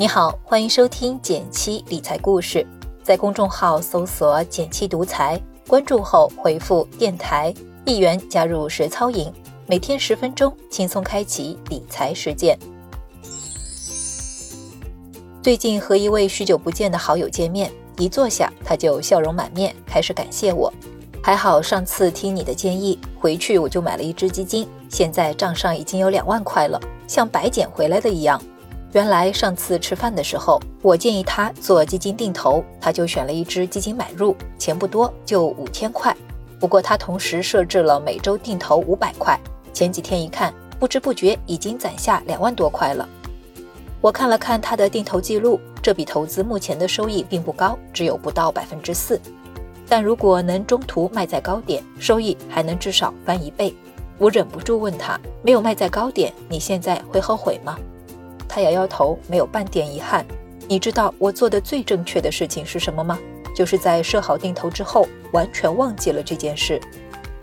你好，欢迎收听减七理财故事，在公众号搜索“减七独裁，关注后回复“电台”一元加入实操营，每天十分钟，轻松开启理财实践。最近和一位许久不见的好友见面，一坐下他就笑容满面，开始感谢我。还好上次听你的建议，回去我就买了一只基金，现在账上已经有两万块了，像白捡回来的一样。原来上次吃饭的时候，我建议他做基金定投，他就选了一只基金买入，钱不多，就五千块。不过他同时设置了每周定投五百块。前几天一看，不知不觉已经攒下两万多块了。我看了看他的定投记录，这笔投资目前的收益并不高，只有不到百分之四。但如果能中途卖在高点，收益还能至少翻一倍。我忍不住问他：没有卖在高点，你现在会后悔吗？他摇摇头，没有半点遗憾。你知道我做的最正确的事情是什么吗？就是在设好定投之后，完全忘记了这件事。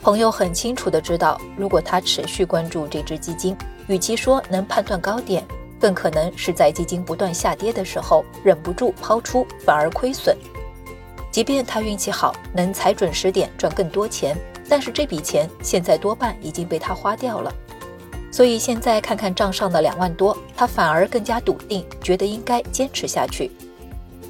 朋友很清楚的知道，如果他持续关注这只基金，与其说能判断高点，更可能是在基金不断下跌的时候，忍不住抛出，反而亏损。即便他运气好，能踩准时点赚更多钱，但是这笔钱现在多半已经被他花掉了。所以现在看看账上的两万多，他反而更加笃定，觉得应该坚持下去。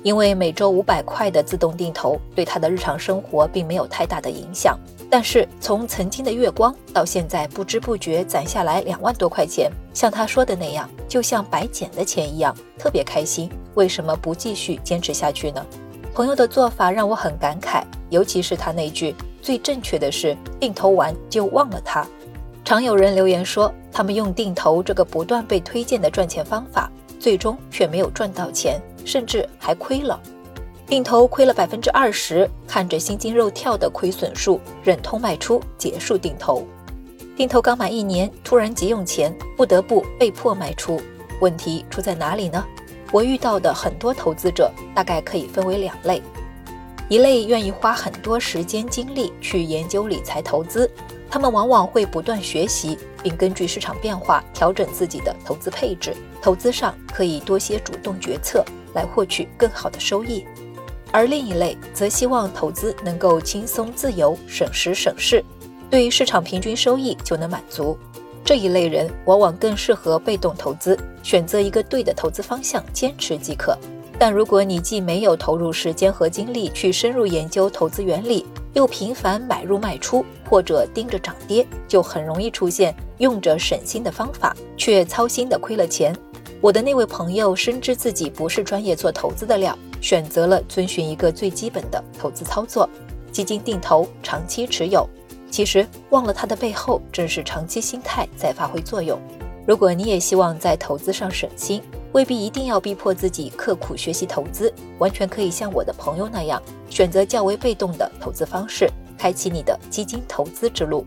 因为每周五百块的自动定投对他的日常生活并没有太大的影响，但是从曾经的月光到现在不知不觉攒下来两万多块钱，像他说的那样，就像白捡的钱一样，特别开心。为什么不继续坚持下去呢？朋友的做法让我很感慨，尤其是他那句“最正确的是定投完就忘了他”。常有人留言说，他们用定投这个不断被推荐的赚钱方法，最终却没有赚到钱，甚至还亏了。定投亏了百分之二十，看着心惊肉跳的亏损数，忍痛卖出结束定投。定投刚满一年，突然急用钱，不得不被迫卖出。问题出在哪里呢？我遇到的很多投资者大概可以分为两类，一类愿意花很多时间精力去研究理财投资。他们往往会不断学习，并根据市场变化调整自己的投资配置。投资上可以多些主动决策，来获取更好的收益。而另一类则希望投资能够轻松自由、省时省事，对于市场平均收益就能满足。这一类人往往更适合被动投资，选择一个对的投资方向，坚持即可。但如果你既没有投入时间和精力去深入研究投资原理，又频繁买入卖出或者盯着涨跌，就很容易出现用着省心的方法，却操心的亏了钱。我的那位朋友深知自己不是专业做投资的料，选择了遵循一个最基本的投资操作：基金定投，长期持有。其实忘了它的背后，正是长期心态在发挥作用。如果你也希望在投资上省心，未必一定要逼迫自己刻苦学习投资，完全可以像我的朋友那样，选择较为被动的投资方式，开启你的基金投资之路。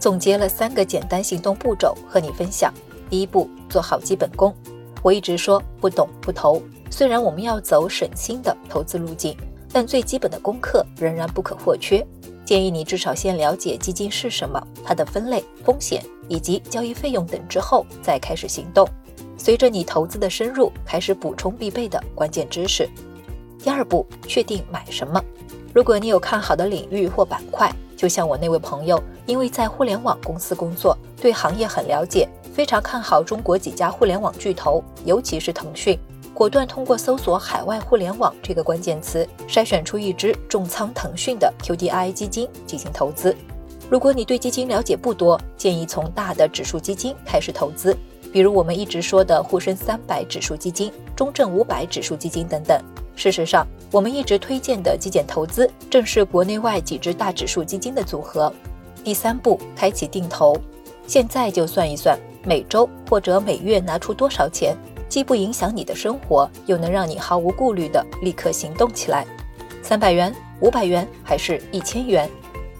总结了三个简单行动步骤和你分享。第一步，做好基本功。我一直说不懂不投，虽然我们要走省心的投资路径，但最基本的功课仍然不可或缺。建议你至少先了解基金是什么，它的分类、风险以及交易费用等之后，再开始行动。随着你投资的深入，开始补充必备的关键知识。第二步，确定买什么。如果你有看好的领域或板块，就像我那位朋友，因为在互联网公司工作，对行业很了解，非常看好中国几家互联网巨头，尤其是腾讯，果断通过搜索“海外互联网”这个关键词，筛选出一只重仓腾讯的 QDII 基金进行投资。如果你对基金了解不多，建议从大的指数基金开始投资。比如我们一直说的沪深三百指数基金、中证五百指数基金等等。事实上，我们一直推荐的极简投资，正是国内外几只大指数基金的组合。第三步，开启定投。现在就算一算，每周或者每月拿出多少钱，既不影响你的生活，又能让你毫无顾虑的立刻行动起来。三百元、五百元还是一千元？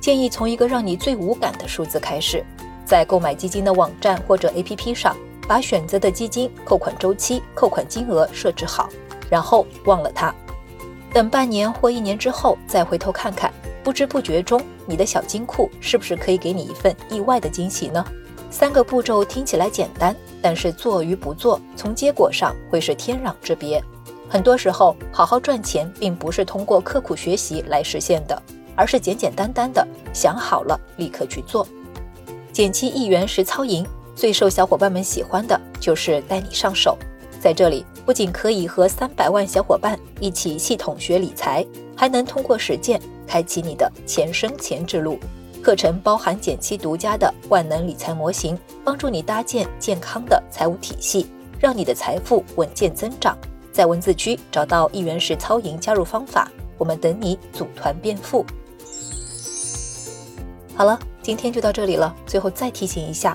建议从一个让你最无感的数字开始，在购买基金的网站或者 APP 上。把选择的基金扣款周期、扣款金额设置好，然后忘了它。等半年或一年之后再回头看看，不知不觉中，你的小金库是不是可以给你一份意外的惊喜呢？三个步骤听起来简单，但是做与不做，从结果上会是天壤之别。很多时候，好好赚钱并不是通过刻苦学习来实现的，而是简简单单的想好了立刻去做。减七亿元实操营最受小伙伴们喜欢的就是带你上手，在这里不仅可以和三百万小伙伴一起系统学理财，还能通过实践开启你的钱生钱之路。课程包含减七独家的万能理财模型，帮助你搭建健康的财务体系，让你的财富稳健增长。在文字区找到一元式操营加入方法，我们等你组团变富。好了，今天就到这里了。最后再提醒一下，